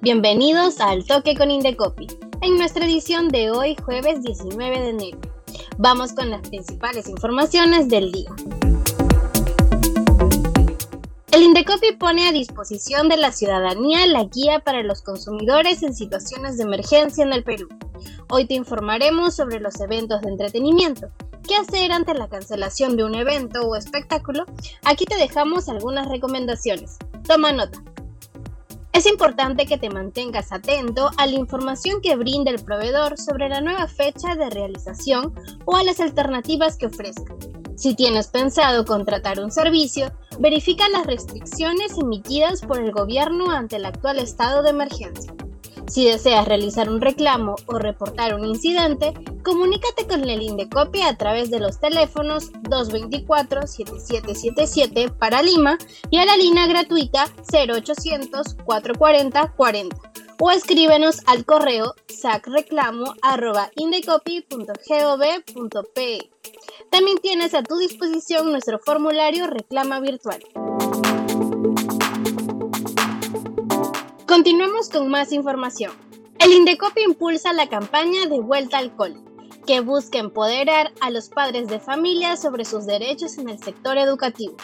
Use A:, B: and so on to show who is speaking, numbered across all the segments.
A: Bienvenidos al Toque con Indecopi, en nuestra edición de hoy jueves 19 de enero. Vamos con las principales informaciones del día. El Indecopi pone a disposición de la ciudadanía la guía para los consumidores en situaciones de emergencia en el Perú. Hoy te informaremos sobre los eventos de entretenimiento, qué hacer ante la cancelación de un evento o espectáculo. Aquí te dejamos algunas recomendaciones. Toma nota. Es importante que te mantengas atento a la información que brinda el proveedor sobre la nueva fecha de realización o a las alternativas que ofrezca. Si tienes pensado contratar un servicio, verifica las restricciones emitidas por el gobierno ante el actual estado de emergencia. Si deseas realizar un reclamo o reportar un incidente, comunícate con el Indecopi a través de los teléfonos 224-7777 para Lima y a la línea gratuita 0800-440-40 o escríbenos al correo sacreclamo.indecopi.gov.pe. También tienes a tu disposición nuestro formulario Reclama Virtual. Continuemos con más información. El Indecopi impulsa la campaña de Vuelta al Cole, que busca empoderar a los padres de familia sobre sus derechos en el sector educativo,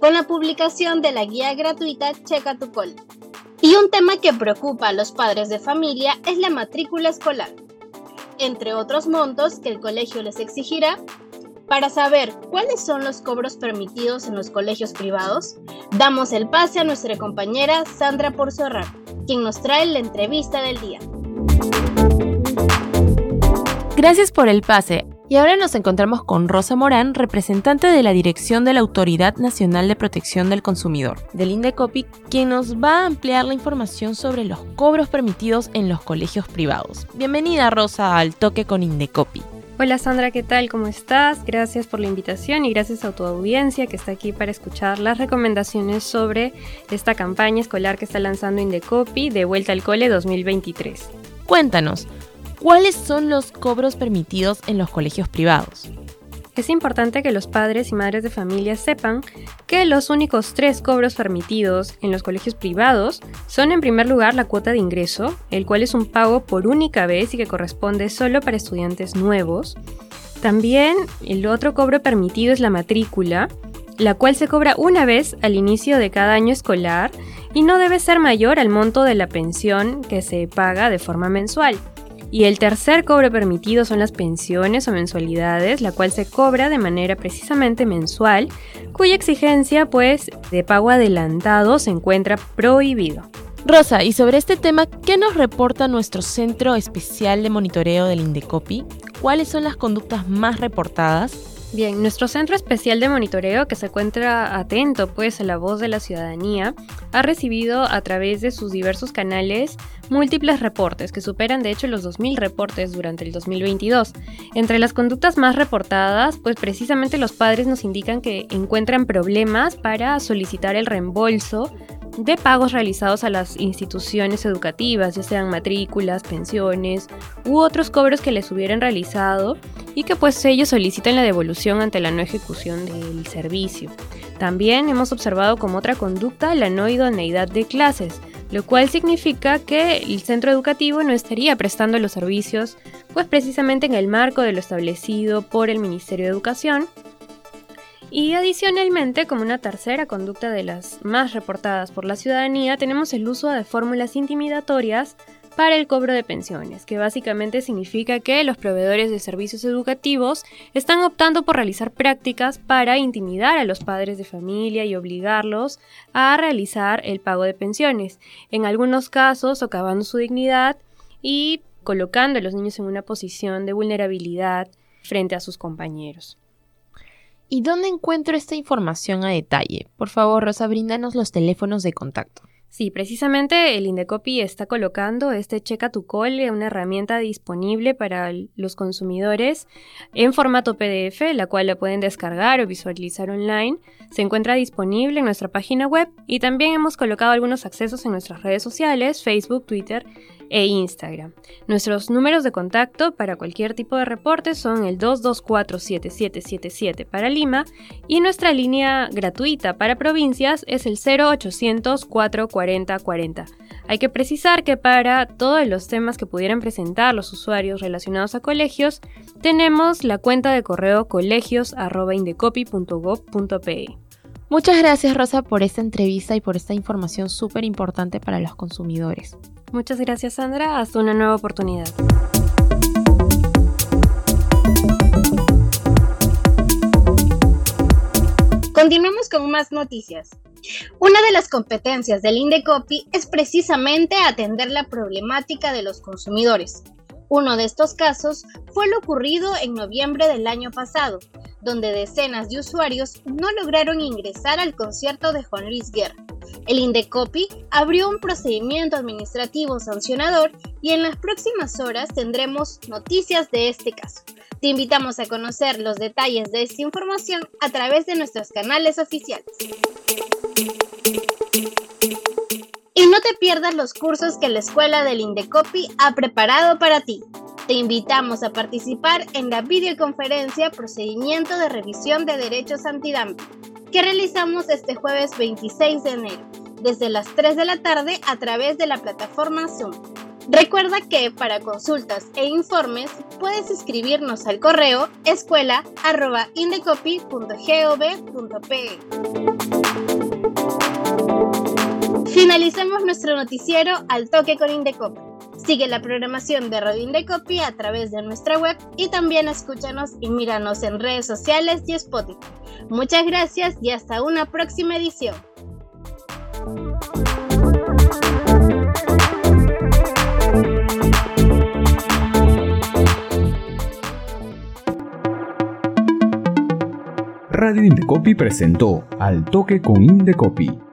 A: con la publicación de la guía gratuita Checa tu Cole. Y un tema que preocupa a los padres de familia es la matrícula escolar, entre otros montos que el colegio les exigirá para saber cuáles son los cobros permitidos en los colegios privados, damos el pase a nuestra compañera Sandra Porzorra, quien nos trae la entrevista del día.
B: Gracias por el pase. Y ahora nos encontramos con Rosa Morán, representante de la Dirección de la Autoridad Nacional de Protección del Consumidor, del INDECOPI, quien nos va a ampliar la información sobre los cobros permitidos en los colegios privados. Bienvenida Rosa al Toque con INDECOPI.
C: Hola Sandra, ¿qué tal? ¿Cómo estás? Gracias por la invitación y gracias a tu audiencia que está aquí para escuchar las recomendaciones sobre esta campaña escolar que está lanzando Indecopi de Vuelta al Cole 2023.
B: Cuéntanos, ¿cuáles son los cobros permitidos en los colegios privados?
C: Es importante que los padres y madres de familia sepan que los únicos tres cobros permitidos en los colegios privados son en primer lugar la cuota de ingreso, el cual es un pago por única vez y que corresponde solo para estudiantes nuevos. También el otro cobro permitido es la matrícula, la cual se cobra una vez al inicio de cada año escolar y no debe ser mayor al monto de la pensión que se paga de forma mensual. Y el tercer cobro permitido son las pensiones o mensualidades, la cual se cobra de manera precisamente mensual, cuya exigencia pues de pago adelantado se encuentra prohibido.
B: Rosa, y sobre este tema, ¿qué nos reporta nuestro Centro Especial de Monitoreo del Indecopi? ¿Cuáles son las conductas más reportadas?
C: Bien, nuestro centro especial de monitoreo, que se encuentra atento pues a la voz de la ciudadanía, ha recibido a través de sus diversos canales múltiples reportes, que superan de hecho los 2.000 reportes durante el 2022. Entre las conductas más reportadas, pues precisamente los padres nos indican que encuentran problemas para solicitar el reembolso de pagos realizados a las instituciones educativas, ya sean matrículas, pensiones u otros cobros que les hubieran realizado y que pues ellos solicitan la devolución ante la no ejecución del servicio. También hemos observado como otra conducta la no idoneidad de clases, lo cual significa que el centro educativo no estaría prestando los servicios pues precisamente en el marco de lo establecido por el Ministerio de Educación y adicionalmente, como una tercera conducta de las más reportadas por la ciudadanía, tenemos el uso de fórmulas intimidatorias para el cobro de pensiones, que básicamente significa que los proveedores de servicios educativos están optando por realizar prácticas para intimidar a los padres de familia y obligarlos a realizar el pago de pensiones, en algunos casos socavando su dignidad y colocando a los niños en una posición de vulnerabilidad frente a sus compañeros.
B: ¿Y dónde encuentro esta información a detalle? Por favor, Rosa, bríndanos los teléfonos de contacto.
C: Sí, precisamente el Indecopi está colocando este Checa tu Cole, una herramienta disponible para los consumidores en formato PDF, la cual la pueden descargar o visualizar online. Se encuentra disponible en nuestra página web y también hemos colocado algunos accesos en nuestras redes sociales, Facebook, Twitter e Instagram. Nuestros números de contacto para cualquier tipo de reporte son el 224-7777 para Lima y nuestra línea gratuita para provincias es el 0800 440 40. Hay que precisar que para todos los temas que pudieran presentar los usuarios relacionados a colegios, tenemos la cuenta de correo colegios.indecopy.gov.pe.
B: Muchas gracias Rosa por esta entrevista y por esta información súper importante para los consumidores.
C: Muchas gracias Sandra, hasta una nueva oportunidad.
A: Continuamos con más noticias. Una de las competencias del Indecopi es precisamente atender la problemática de los consumidores. Uno de estos casos fue lo ocurrido en noviembre del año pasado, donde decenas de usuarios no lograron ingresar al concierto de Juan Luis Guerra. El Indecopi abrió un procedimiento administrativo sancionador y en las próximas horas tendremos noticias de este caso. Te invitamos a conocer los detalles de esta información a través de nuestros canales oficiales. Te pierdas los cursos que la Escuela del Indecopi ha preparado para ti. Te invitamos a participar en la videoconferencia Procedimiento de Revisión de Derechos Antidumping que realizamos este jueves 26 de enero, desde las 3 de la tarde a través de la plataforma Zoom. Recuerda que para consultas e informes puedes escribirnos al correo escuela.indecopy.gov.pe. Finalicemos nuestro noticiero al toque con Indecopy. Sigue la programación de Radio Indecopy a través de nuestra web y también escúchanos y míranos en redes sociales y Spotify. Muchas gracias y hasta una próxima edición.
D: Radio Indecopy presentó Al Toque con Indecopy